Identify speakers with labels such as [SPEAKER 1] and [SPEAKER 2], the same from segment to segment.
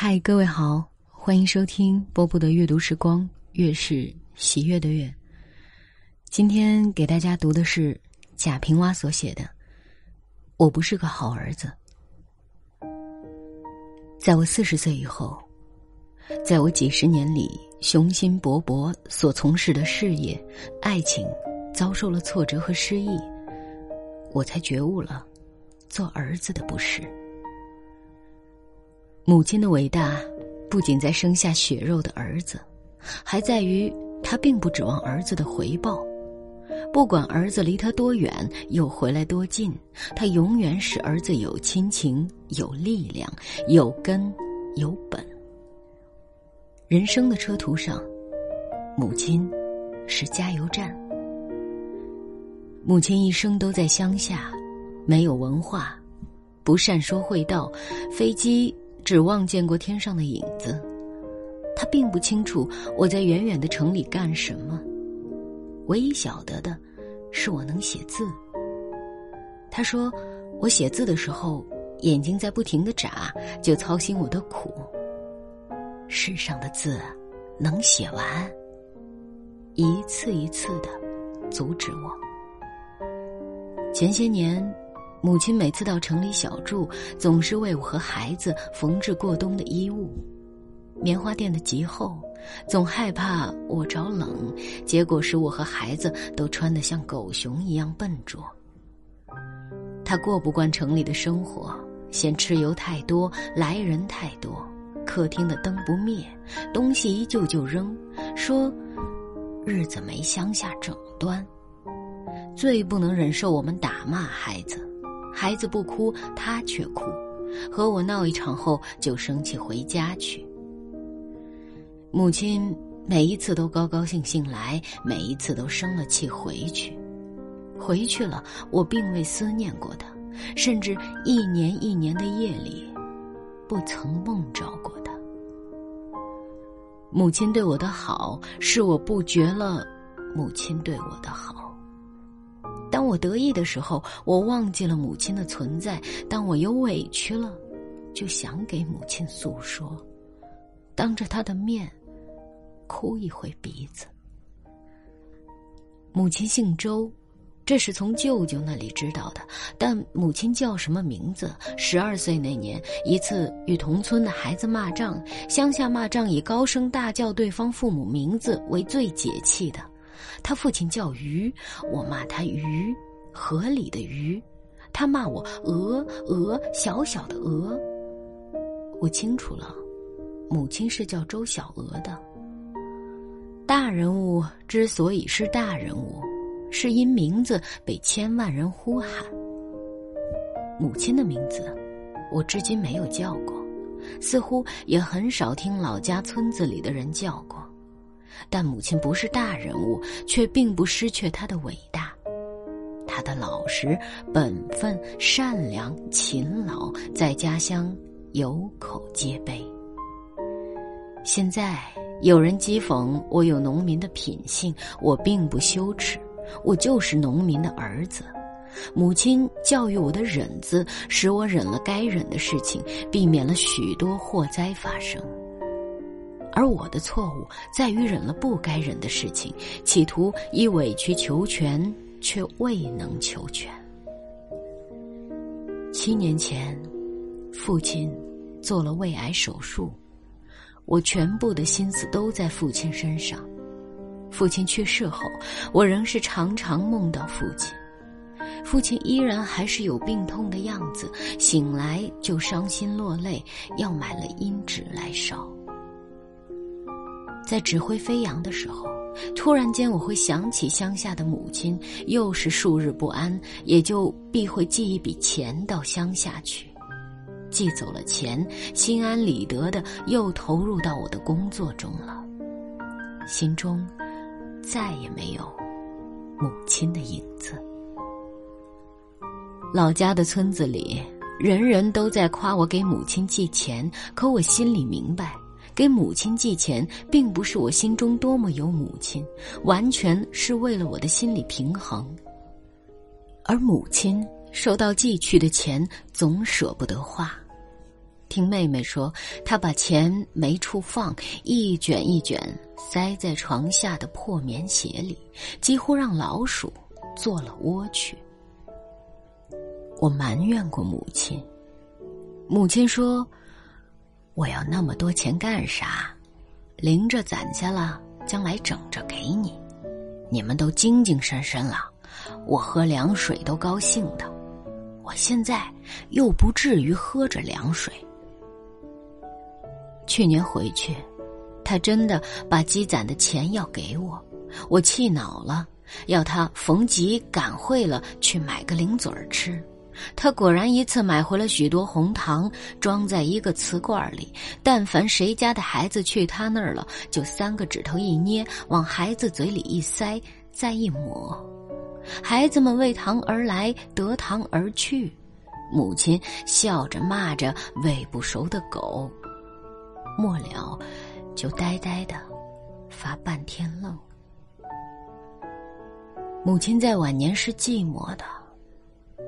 [SPEAKER 1] 嗨，各位好，欢迎收听波波的阅读时光，月是喜悦的月。今天给大家读的是贾平凹所写的《我不是个好儿子》。在我四十岁以后，在我几十年里雄心勃勃所从事的事业、爱情遭受了挫折和失意，我才觉悟了做儿子的不是。母亲的伟大，不仅在生下血肉的儿子，还在于她并不指望儿子的回报。不管儿子离他多远，又回来多近，他永远使儿子有亲情、有力量、有根、有本。人生的车途上，母亲是加油站。母亲一生都在乡下，没有文化，不善说会道，飞机只望见过天上的影子。他并不清楚我在远远的城里干什么。唯一晓得的，是我能写字。他说，我写字的时候眼睛在不停的眨，就操心我的苦。世上的字，能写完，一次一次的阻止我。前些年，母亲每次到城里小住，总是为我和孩子缝制过冬的衣物。棉花垫的极厚。总害怕我着冷，结果使我和孩子都穿得像狗熊一样笨拙。他过不惯城里的生活，嫌吃油太多，来人太多，客厅的灯不灭，东西一旧就扔，说日子没乡下整端。最不能忍受我们打骂孩子，孩子不哭，他却哭，和我闹一场后就生气回家去。母亲每一次都高高兴兴来，每一次都生了气回去。回去了，我并未思念过他，甚至一年一年的夜里，不曾梦着过他。母亲对我的好，是我不觉了母亲对我的好。我得意的时候，我忘记了母亲的存在；当我有委屈了，就想给母亲诉说，当着她的面。哭一回鼻子。母亲姓周，这是从舅舅那里知道的。但母亲叫什么名字？十二岁那年，一次与同村的孩子骂仗，乡下骂仗以高声大叫对方父母名字为最解气的。他父亲叫鱼，我骂他鱼，河里的鱼；他骂我鹅，鹅，小小的鹅。我清楚了，母亲是叫周小娥的。大人物之所以是大人物，是因名字被千万人呼喊。母亲的名字，我至今没有叫过，似乎也很少听老家村子里的人叫过。但母亲不是大人物，却并不失去她的伟大。她的老实、本分、善良、勤劳，在家乡有口皆碑。现在。有人讥讽我有农民的品性，我并不羞耻，我就是农民的儿子。母亲教育我的忍字，使我忍了该忍的事情，避免了许多祸灾发生。而我的错误在于忍了不该忍的事情，企图以委曲求全，却未能求全。七年前，父亲做了胃癌手术。我全部的心思都在父亲身上。父亲去世后，我仍是常常梦到父亲。父亲依然还是有病痛的样子，醒来就伤心落泪，要买了阴纸来烧。在指挥飞扬的时候，突然间我会想起乡下的母亲，又是数日不安，也就必会寄一笔钱到乡下去。寄走了钱，心安理得的又投入到我的工作中了，心中再也没有母亲的影子。老家的村子里，人人都在夸我给母亲寄钱，可我心里明白，给母亲寄钱并不是我心中多么有母亲，完全是为了我的心理平衡。而母亲。收到寄去的钱，总舍不得花。听妹妹说，她把钱没处放，一卷一卷塞在床下的破棉鞋里，几乎让老鼠做了窝去。我埋怨过母亲，母亲说：“我要那么多钱干啥？零着攒下了，将来整着给你。你们都精精神神了，我喝凉水都高兴的。我现在又不至于喝着凉水。”去年回去，他真的把积攒的钱要给我，我气恼了，要他逢集赶会了去买个零嘴儿吃。他果然一次买回了许多红糖，装在一个瓷罐里。但凡谁家的孩子去他那儿了，就三个指头一捏，往孩子嘴里一塞，再一抹。孩子们为糖而来，得糖而去。母亲笑着骂着喂不熟的狗。末了，就呆呆的发半天愣。母亲在晚年是寂寞的，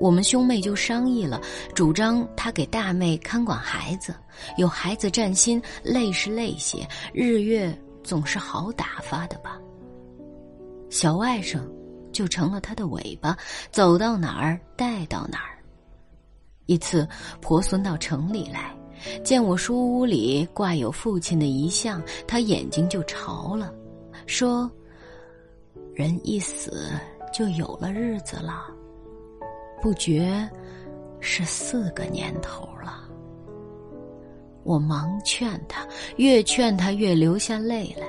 [SPEAKER 1] 我们兄妹就商议了，主张他给大妹看管孩子，有孩子占心，累是累些，日月总是好打发的吧。小外甥就成了他的尾巴，走到哪儿带到哪儿。一次，婆孙到城里来。见我书屋里挂有父亲的遗像，他眼睛就潮了，说：“人一死就有了日子了，不觉是四个年头了。”我忙劝他，越劝他越流下泪来。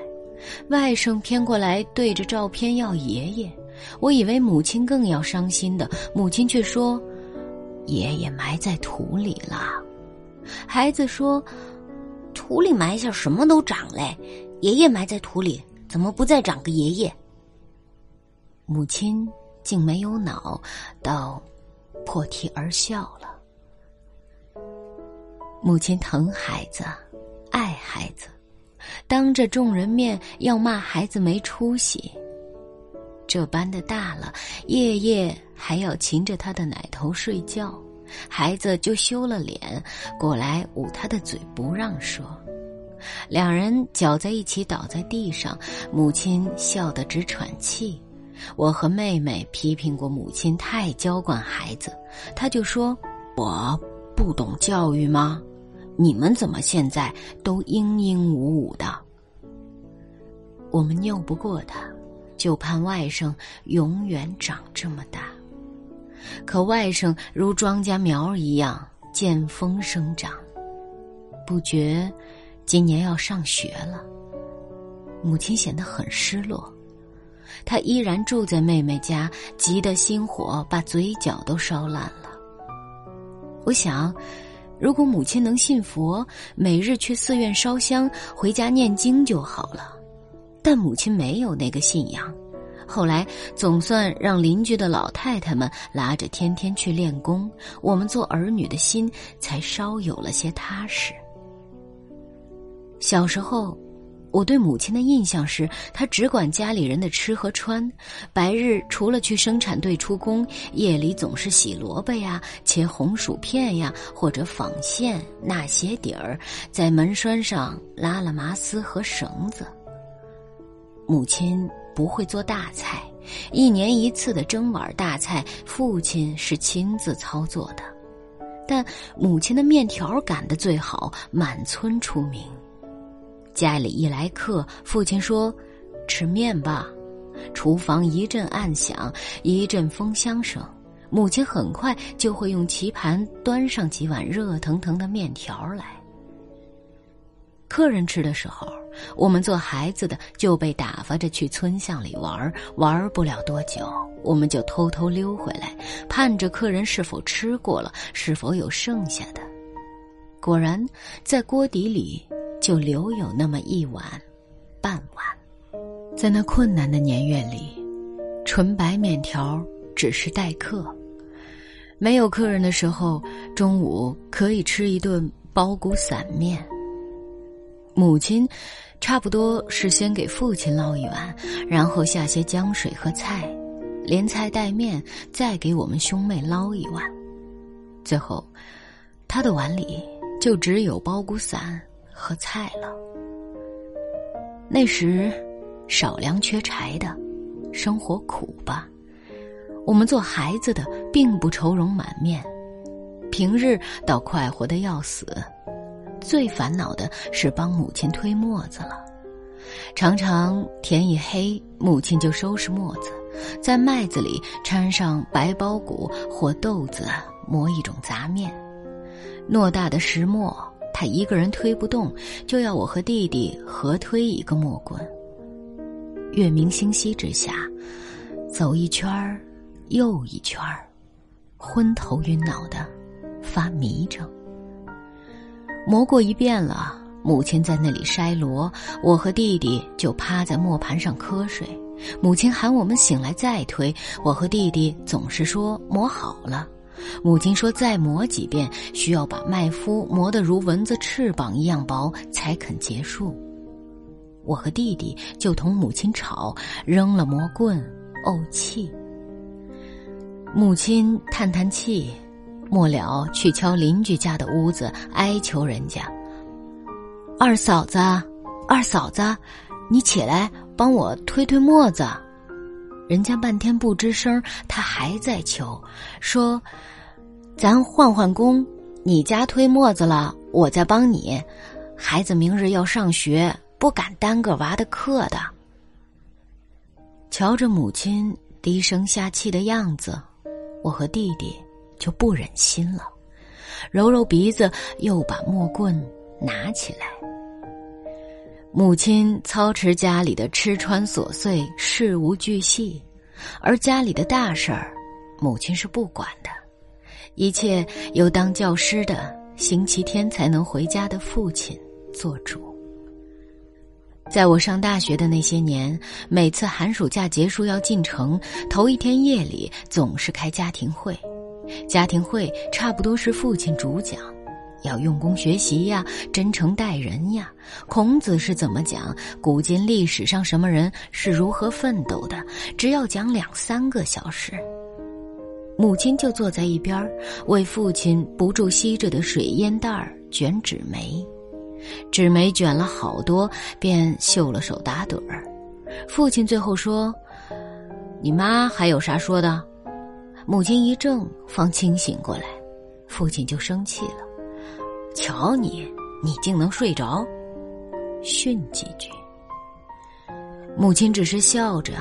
[SPEAKER 1] 外甥偏过来对着照片要爷爷，我以为母亲更要伤心的，母亲却说：“爷爷埋在土里了。”孩子说：“土里埋下什么都长嘞，爷爷埋在土里，怎么不再长个爷爷？”母亲竟没有脑，倒破涕而笑了。母亲疼孩子，爱孩子，当着众人面要骂孩子没出息。这般的大了，夜夜还要擒着他的奶头睡觉。孩子就羞了脸，过来捂他的嘴，不让说。两人搅在一起，倒在地上，母亲笑得直喘气。我和妹妹批评过母亲太娇惯孩子，她就说：“我不懂教育吗？你们怎么现在都嘤嘤呜呜的？”我们拗不过他，就盼外甥永远长这么大。可外甥如庄稼苗一样见风生长，不觉今年要上学了。母亲显得很失落，她依然住在妹妹家，急得心火把嘴角都烧烂了。我想，如果母亲能信佛，每日去寺院烧香，回家念经就好了。但母亲没有那个信仰。后来总算让邻居的老太太们拉着天天去练功，我们做儿女的心才稍有了些踏实。小时候，我对母亲的印象是，她只管家里人的吃和穿，白日除了去生产队出工，夜里总是洗萝卜呀、切红薯片呀，或者纺线、纳鞋底儿，在门栓上拉了麻丝和绳子。母亲。不会做大菜，一年一次的蒸碗大菜，父亲是亲自操作的。但母亲的面条擀得最好，满村出名。家里一来客，父亲说：“吃面吧。”厨房一阵暗响，一阵风箱声，母亲很快就会用棋盘端上几碗热腾腾的面条来。客人吃的时候，我们做孩子的就被打发着去村巷里玩，玩不了多久，我们就偷偷溜回来，盼着客人是否吃过了，是否有剩下的。果然，在锅底里就留有那么一碗、半碗。在那困难的年月里，纯白面条只是待客。没有客人的时候，中午可以吃一顿包谷散面。母亲，差不多是先给父亲捞一碗，然后下些浆水和菜，连菜带面，再给我们兄妹捞一碗。最后，他的碗里就只有包谷散和菜了。那时少粮缺柴的，生活苦吧。我们做孩子的并不愁容满面，平日倒快活的要死。最烦恼的是帮母亲推磨子了。常常天一黑，母亲就收拾磨子，在麦子里掺上白苞谷或豆子，磨一种杂面。偌大的石磨，他一个人推不动，就要我和弟弟合推一个磨棍。月明星稀之下，走一圈儿又一圈儿，昏头晕脑的，发迷怔。磨过一遍了。母亲在那里筛箩，我和弟弟就趴在磨盘上瞌睡。母亲喊我们醒来再推，我和弟弟总是说磨好了。母亲说再磨几遍，需要把麦麸磨得如蚊子翅膀一样薄才肯结束。我和弟弟就同母亲吵，扔了磨棍，怄气。母亲叹叹气，末了去敲邻居家的屋子，哀求人家。二嫂子，二嫂子，你起来帮我推推磨子。人家半天不吱声，他还在求，说：“咱换换工，你家推磨子了，我再帮你。孩子明日要上学，不敢耽搁娃的课的。”瞧着母亲低声下气的样子，我和弟弟就不忍心了，揉揉鼻子，又把木棍拿起来。母亲操持家里的吃穿琐碎，事无巨细，而家里的大事儿，母亲是不管的，一切由当教师的星期天才能回家的父亲做主。在我上大学的那些年，每次寒暑假结束要进城，头一天夜里总是开家庭会，家庭会差不多是父亲主讲。要用功学习呀，真诚待人呀。孔子是怎么讲？古今历史上什么人是如何奋斗的？只要讲两三个小时，母亲就坐在一边为父亲不住吸着的水烟袋儿卷纸媒，纸媒卷了好多，便嗅了手打盹儿。父亲最后说：“你妈还有啥说的？”母亲一怔，方清醒过来，父亲就生气了。瞧你，你竟能睡着，训几句。母亲只是笑着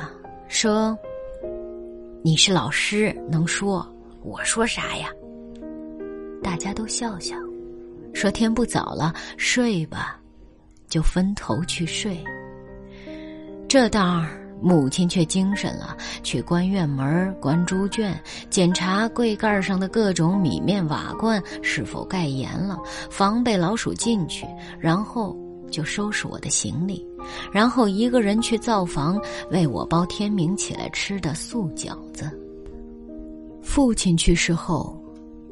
[SPEAKER 1] 说：“你是老师，能说，我说啥呀？”大家都笑笑，说天不早了，睡吧，就分头去睡。这当儿。母亲却精神了，去关院门、关猪圈，检查柜盖上的各种米面瓦罐是否盖严了，防备老鼠进去。然后就收拾我的行李，然后一个人去灶房为我包天明起来吃的素饺子。父亲去世后，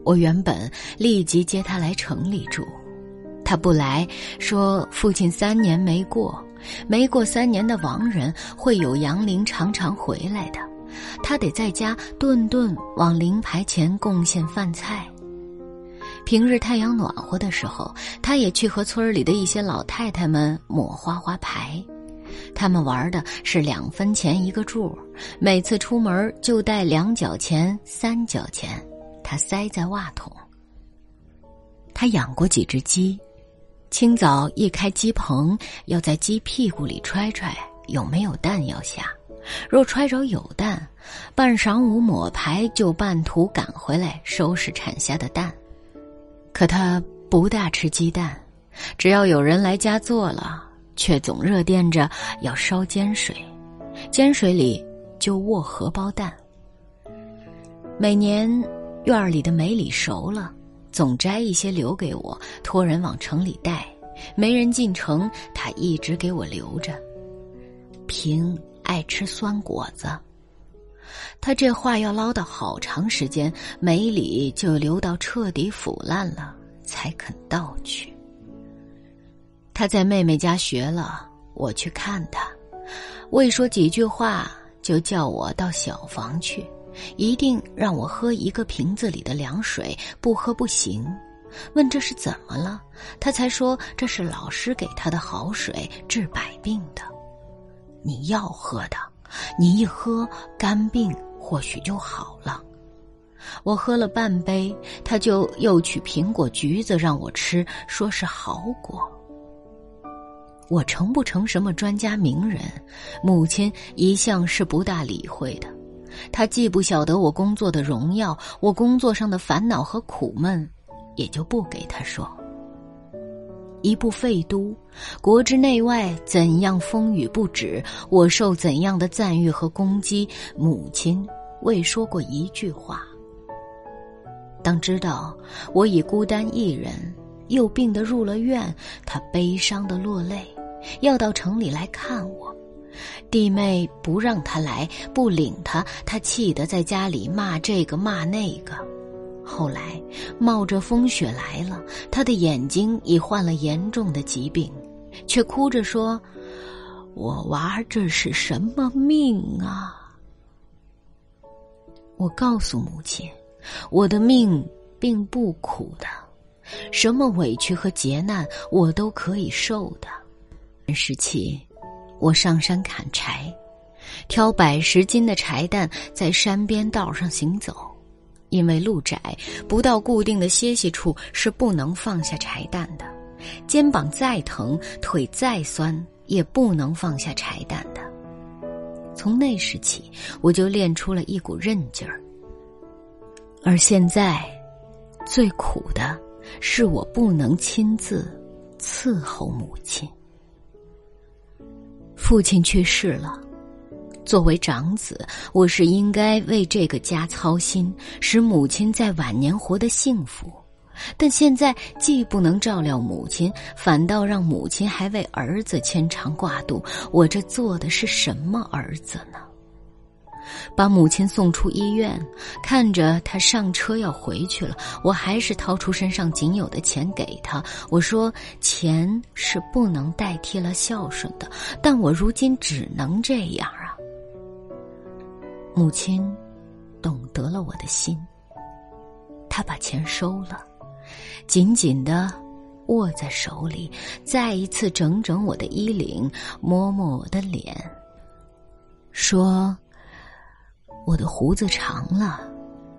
[SPEAKER 1] 我原本立即接他来城里住，他不来，说父亲三年没过。没过三年的亡人会有阳灵常常回来的，他得在家顿顿往灵牌前贡献饭菜。平日太阳暖和的时候，他也去和村里的一些老太太们抹花花牌。他们玩的是两分钱一个注，每次出门就带两角钱、三角钱，他塞在袜筒。他养过几只鸡。清早一开鸡棚，要在鸡屁股里揣揣有没有蛋要下。若揣着有蛋，半晌午抹牌就半途赶回来收拾产下的蛋。可他不大吃鸡蛋，只要有人来家做了，却总热惦着要烧煎水，煎水里就卧荷包蛋。每年院里的梅里熟了。总摘一些留给我，托人往城里带。没人进城，他一直给我留着。平爱吃酸果子，他这话要唠叨好长时间，梅里就留到彻底腐烂了，才肯倒去。他在妹妹家学了，我去看他，未说几句话，就叫我到小房去。一定让我喝一个瓶子里的凉水，不喝不行。问这是怎么了，他才说这是老师给他的好水，治百病的。你要喝的，你一喝肝病或许就好了。我喝了半杯，他就又取苹果、橘子让我吃，说是好果。我成不成什么专家名人，母亲一向是不大理会的。他既不晓得我工作的荣耀，我工作上的烦恼和苦闷，也就不给他说。一部废都，国之内外怎样风雨不止，我受怎样的赞誉和攻击，母亲未说过一句话。当知道我已孤单一人，又病得入了院，他悲伤的落泪，要到城里来看我。弟妹不让他来，不领他，他气得在家里骂这个骂那个。后来冒着风雪来了，他的眼睛已患了严重的疾病，却哭着说：“我娃这是什么命啊？”我告诉母亲，我的命并不苦的，什么委屈和劫难我都可以受的。时起。我上山砍柴，挑百十斤的柴担在山边道上行走，因为路窄，不到固定的歇息处是不能放下柴担的。肩膀再疼，腿再酸，也不能放下柴担的。从那时起，我就练出了一股韧劲儿。而现在，最苦的是我不能亲自伺候母亲。父亲去世了，作为长子，我是应该为这个家操心，使母亲在晚年活得幸福。但现在既不能照料母亲，反倒让母亲还为儿子牵肠挂肚，我这做的是什么儿子呢？把母亲送出医院，看着他上车要回去了，我还是掏出身上仅有的钱给他。我说：“钱是不能代替了孝顺的，但我如今只能这样啊。”母亲懂得了我的心，他把钱收了，紧紧的握在手里，再一次整整我的衣领，摸摸我的脸，说。我的胡子长了，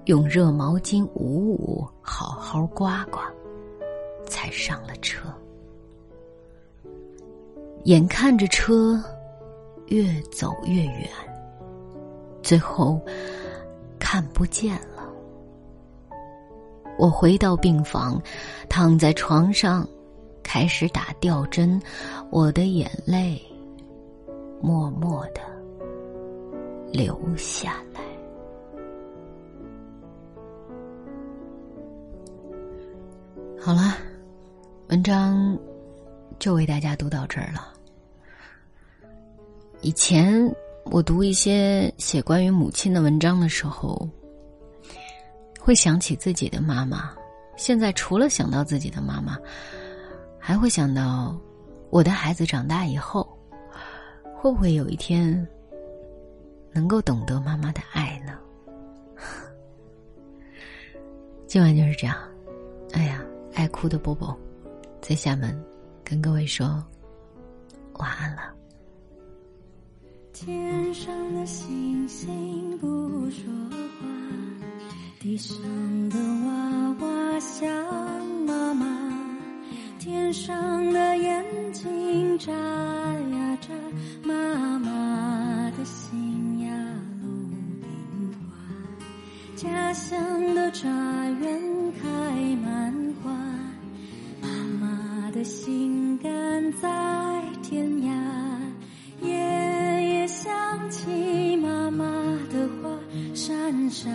[SPEAKER 1] 用热毛巾捂捂，好好刮刮，才上了车。眼看着车越走越远，最后看不见了。我回到病房，躺在床上，开始打吊针，我的眼泪默默的留下来。好了，文章就为大家读到这儿了。以前我读一些写关于母亲的文章的时候，会想起自己的妈妈。现在除了想到自己的妈妈，还会想到我的孩子长大以后，会不会有一天能够懂得妈妈的爱呢？今晚就是这样。哎呀。爱哭的波波，在厦门跟各位说晚安了。
[SPEAKER 2] 天上的星星不说话，地上的娃娃想妈妈，天上的眼睛眨呀眨，妈妈家乡的茶园开满花，妈妈。的心肝在天涯，夜夜想起妈妈的话，闪闪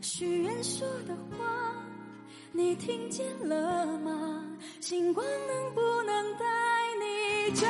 [SPEAKER 2] 许愿说的话你听见了吗？星光能不能带你找